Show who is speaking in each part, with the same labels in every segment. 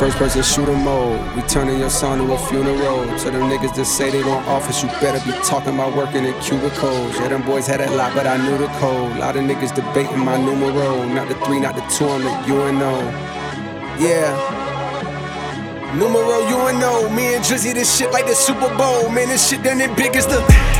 Speaker 1: First person shooter mode. We turning your son to a funeral. To them niggas that say they gon' office, you better be talking about working in cubicles. Yeah, them boys had that lot, but I knew the code. Lot of niggas debating my numero. Not the three, not the two, I'm the UNO. Yeah. Numero UNO. Me and Drizzy, this shit like the Super Bowl. Man, this shit done it big as the.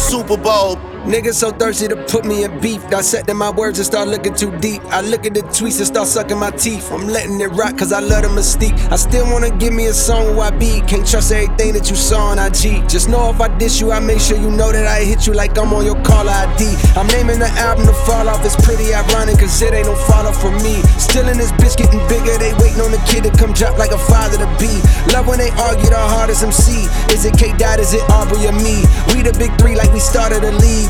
Speaker 2: Super Bowl.
Speaker 1: Niggas so thirsty to put me in beef. Dissecting my words and start looking too deep. I look at the tweets and start sucking my teeth. I'm letting it rock cause I love the mystique. I still wanna give me a song where I be. Can't trust everything that you saw on IG. Just know if I diss you, I make sure you know that I hit you like I'm on your caller ID. I'm naming the album to fall off. It's pretty ironic cause it ain't no fall off for me. Still in this bitch getting bigger. They waiting on the kid to come drop like a father to be. Love when they argue the hardest MC. Is it K Dot? Is it Aubrey or me? We the big three like we started a league.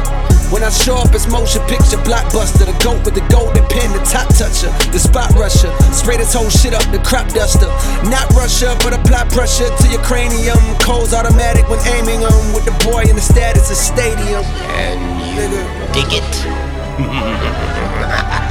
Speaker 1: When I show up, it's motion picture blockbuster. The goat with the golden pen, the top toucher, the spot rusher. Spray this whole shit up, the crop duster. Not Russia, but apply pressure to your cranium. Codes automatic when aiming them with the boy in the status of stadium.
Speaker 2: And you Nigga. dig it?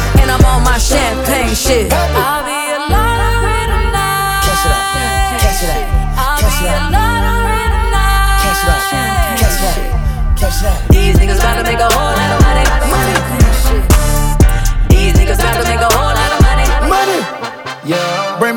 Speaker 3: And I'm on my champagne shit. I'll be a lottery tonight. Catch it up. Catch it up. I'll be a lottery tonight. Catch it up. Catch it up. Catch it up. These niggas to make a whole lot of money.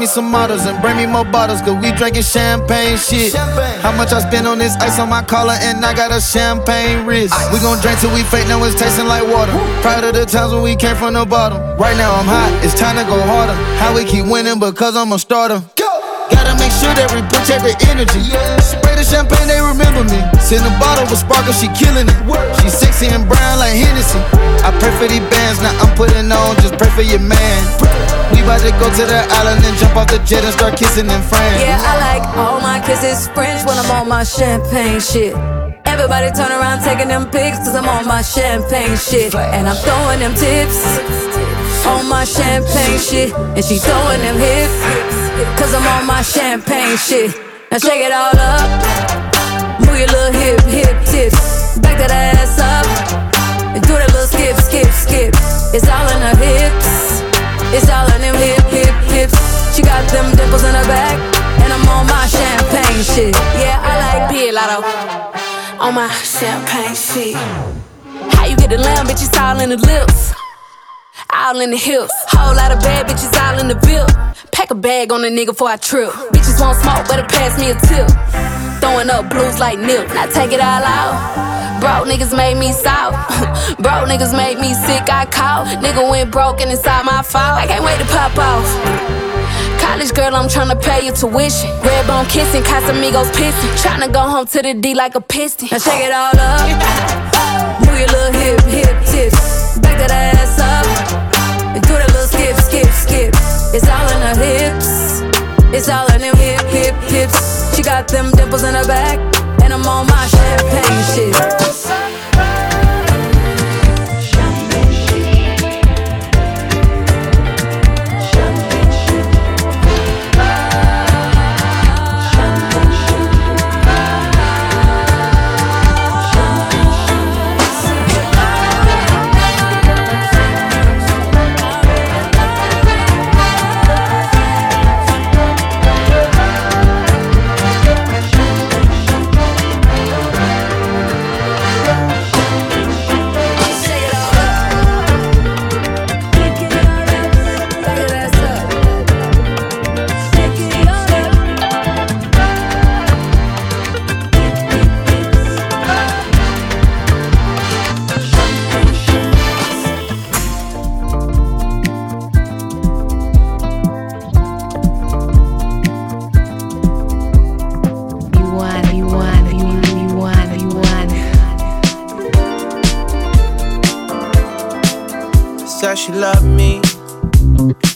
Speaker 4: Me some models and bring me more bottles, cause we drinking champagne shit. Champagne. How much I spend on this ice on my collar, and I got a champagne wrist. Ice. We gon' drink till we fake, now it's tasting like water. Woo. Proud of the times when we came from the bottom. Right now I'm hot, it's time to go harder. How we keep winning because I'm a starter. Go! Gotta make sure that we protect the energy. Yeah. Spray the champagne, they remember me. Send a bottle with sparkle, she killing it. She sexy and brown like Hennessy. I pray for these bands, now I'm putting on, just pray for your man. We about to go to the island and jump off the jet and start kissing in France.
Speaker 3: Yeah, I like all my kisses French when I'm on my champagne shit. Everybody turn around taking them pics cause I'm on my champagne shit. And I'm throwing them tips on my champagne shit. And she throwing them hips cause I'm on my champagne shit. Now shake it all up. Move your little hip, hip tips. Back that ass up. And do that little skip, skip, skip. It's all in her hips. It's all She got them dimples in her back, and I'm on my champagne shit. Yeah, I like Pilato on my champagne shit. How you get the lamb, bitch? It's all in the lips. All in the hips. Whole lot of bad bitches all in the bill. Pack a bag on a nigga before I trip. Bitches want smoke, better pass me a tip. Throwing up blues like nip. Now take it all out. Broke niggas made me south. broke niggas made me sick, I caught. Nigga went broke and inside my fault. I can't wait to pop off. College girl, I'm tryna pay your tuition. Red bone kissing, Casamigos pissing. Tryna go home to the D like a piston. Now shake it all up. Move your little hip, hip tips. Back that ass up. And do that little skip, skip, skip. It's all in her hips. It's all in them hip, hip, hips. She got them dimples in her back. And I'm on my champagne shit.
Speaker 2: She love me,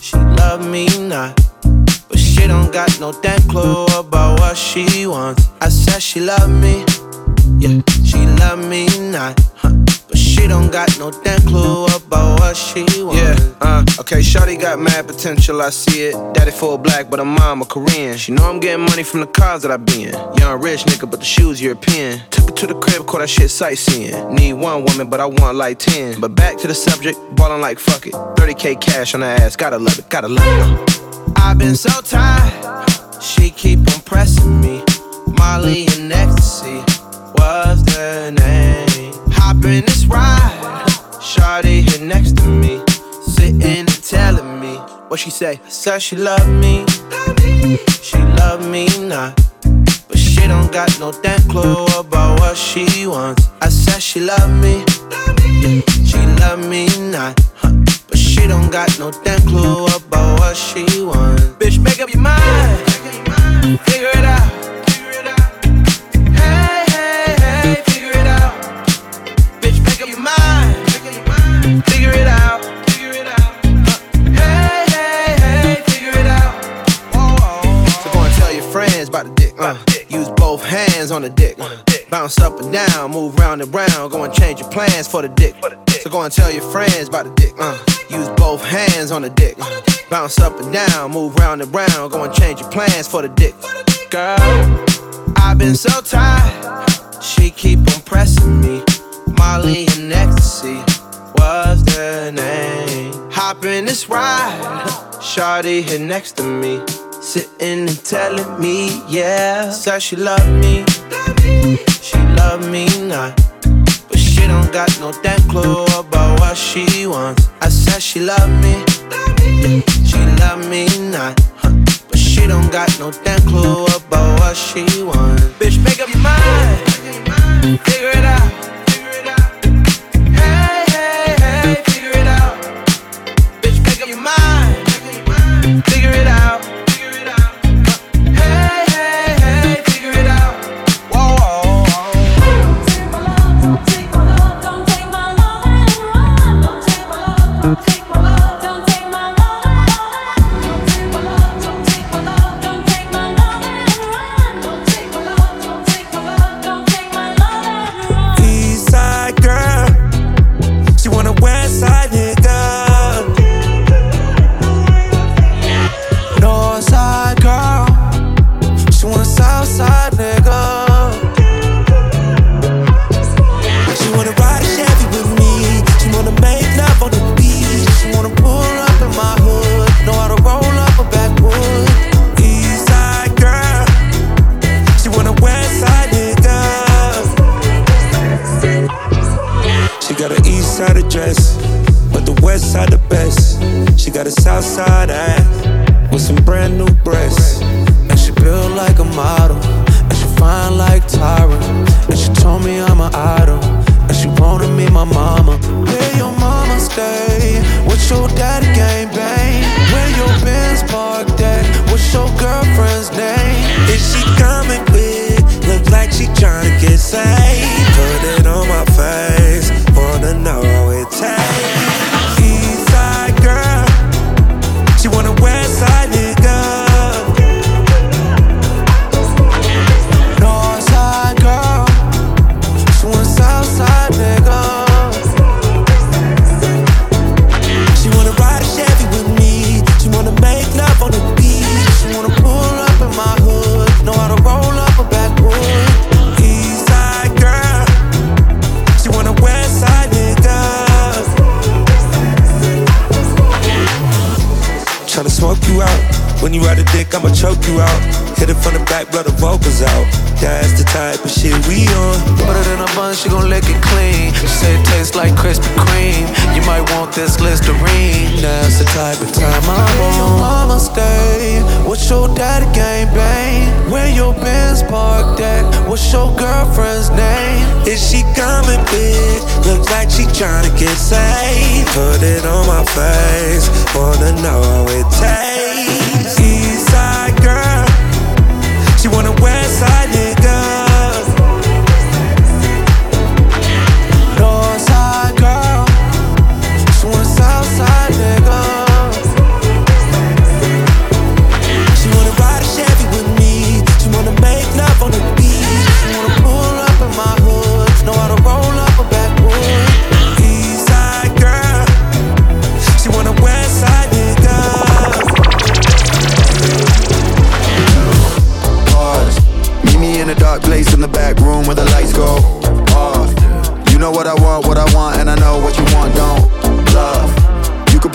Speaker 2: she love me not. But she don't got no damn clue about what she wants. I said she love me, yeah, she love me not. She don't got no damn clue about what she wants. Yeah, uh, okay, Shawty got mad potential, I see it. Daddy full black, but her mom Korean. She know I'm getting money from the cars that I be in. Young rich nigga, but the shoes European. Took her to the crib, caught that shit sightseeing. Need one woman, but I want like 10. But back to the subject, ballin' like fuck it. 30k cash on her ass, gotta love it, gotta love it. I've been so tired, she keep impressing me. Molly and ecstasy was the name. Hop in this ride, Shawty here next to me, sitting and telling me what she say. Said she love me, she love me not. But she don't got no damn clue about what she wants. I said she love me, she love me not. But she don't got no damn clue about what she wants. Bitch, make up your mind, figure it out. Bounce up and down, move round and round. Go and change your plans for the dick. So go and tell your friends about the dick. Uh. Use both hands on the dick. Bounce up and down, move round and round. Go and change your plans for the dick. Girl, I've been so tired. She keep on pressing me. Molly and ecstasy was the name. Hop in this ride. Shawty here next to me. Sitting and telling me, yeah. Said she love me. She love me not. But she don't got no damn clue about what she wants. I said she love me. She love me not. But she don't got no damn clue about what she wants. Bitch, make up your mind. Figure
Speaker 5: it out. choke you out. Hit it from the back, blow the vocals out. That's the type of shit we on. Put it in a bun, she gon' lick it clean. She say it tastes like Krispy Kreme. You might want this Listerine. That's the type of time I'm on. your mama stay? What's your daddy game bang? Where your Benz parked at? What's your girlfriend's name? Is she coming, bitch? Looks like she tryna get saved. Put it on my face. Wanna know how it tastes. She wanna west side.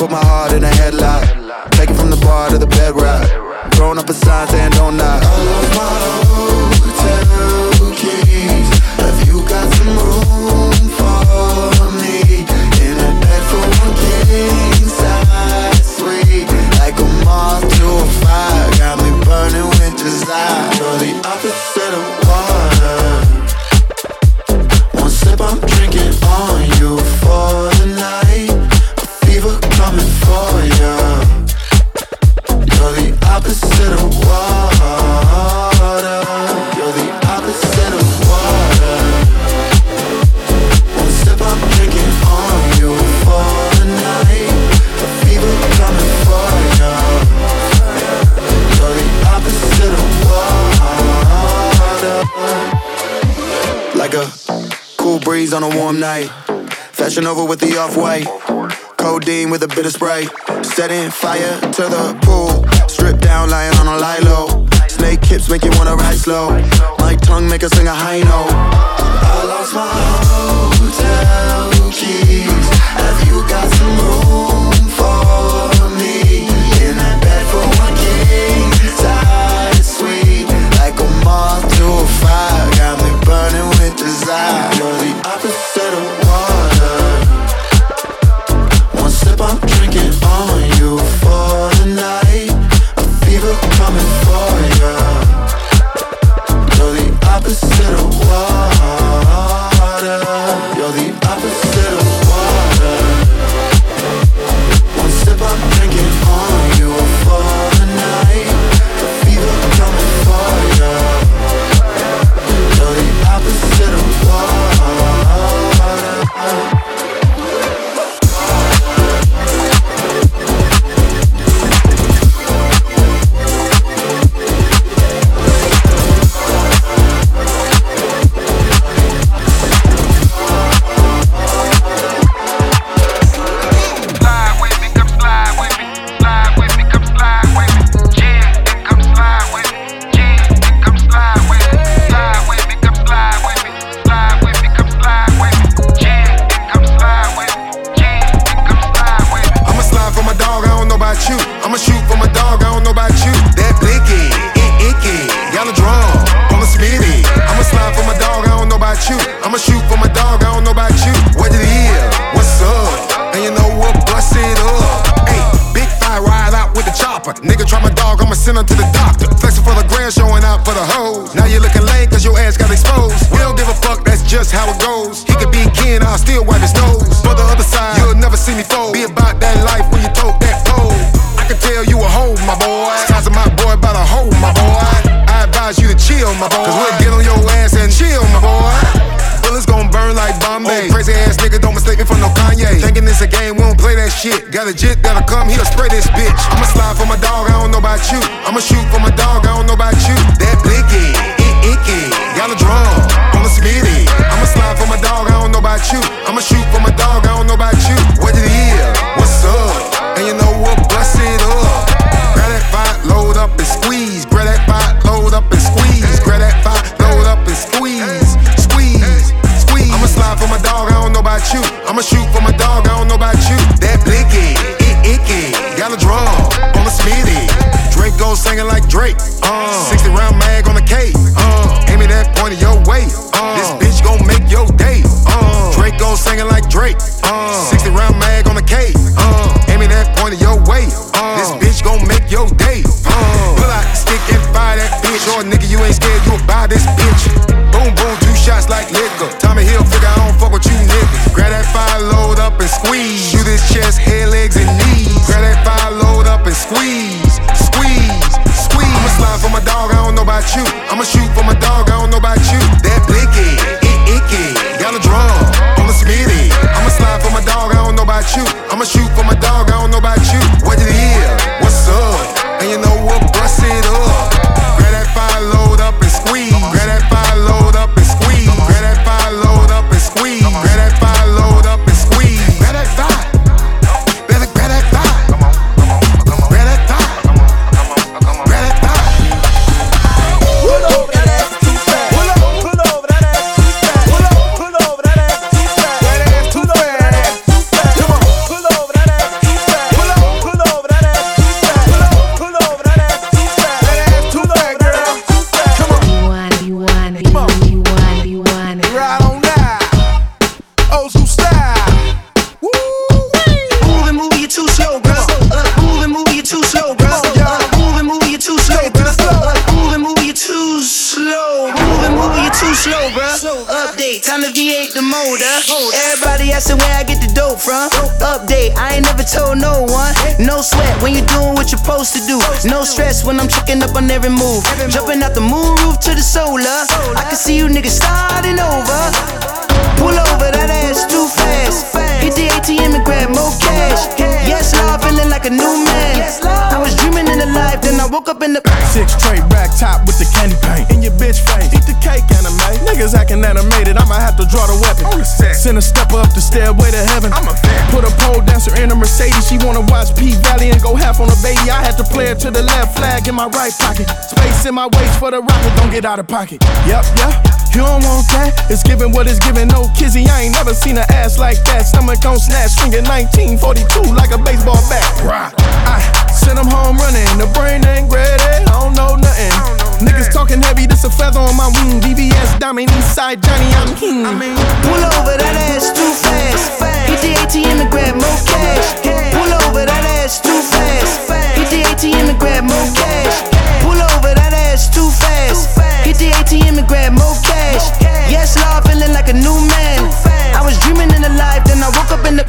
Speaker 6: put my heart in a headlock. Take it from the bar to the bedrock. Throwing up a sign saying don't knock. I love my hotel keys. Have you got some room for me? In a bed for one king size suite. Like a moth to a fire, got me burning with desire. You're the opposite. breeze on a warm night. Fashion over with the off white. Codeine with a bit of spray. Setting fire to the pool. stripped down, lying on a lilo. Snake hips make you wanna ride slow. My tongue make her sing a high note. I lost my hotel keys. Have you got some room? desire. You're the opposite of
Speaker 2: Nigga try my dog, I'ma send him to the doctor. Flexing
Speaker 7: for the grand, showing out for the hoes. Now you looking lame cause your ass got exposed. We don't give a fuck, that's just how it goes. He could be kin, I'll still wipe his nose. For the other side, you'll never see me fold. Be about that life when you tote that pole. I can tell you a hoe, my boy. Sizing my boy about a hoe, my boy. I advise you to chill, my boy. Cause we'll get on your ass and chill, my boy bullets gon' burn like Bombay. Old crazy ass nigga, don't mistake me for no Kanye. Thinking it's a game, we don't play that shit. Got a jit that'll come, he'll spray this bitch. I'ma slide about you. I'ma shoot for my dog, I don't know about you. That blicky, it icky. Got a drum on the smitty. I'ma slide for my dog, I don't know about you. I'ma shoot You. I'ma shoot for
Speaker 8: No stress when I'm checking up on every move. Jumping out the moon roof to the solar. I can see you niggas starting
Speaker 9: Send a stepper up the stairway to heaven. I'm a fan. Put a pole dancer in a Mercedes. She wanna watch P Valley and go half on a baby. I had to play it to the left flag in my right pocket. Space in my waist for the rocket. Don't get out of pocket. Yep, yep. You don't want that? It's giving what it's giving. No kizzy. I ain't never seen an ass like that. Stomach on snatch, swinging 1942 like a baseball bat. Rock. I send them home running. The brain ain't ready. I don't know nothing. Niggas talking heavy, this a feather on my wound. DBS, Diamond, inside, Johnny, I'm king. Pull over
Speaker 8: that ass too fast. Hit the ATM and grab more cash. Pull over that ass too fast. Hit the ATM and grab more cash. Pull over that ass too fast. Hit the ATM and grab more cash. Yes, Lord, feeling like a new man. I was dreaming in the life, then I woke up in the.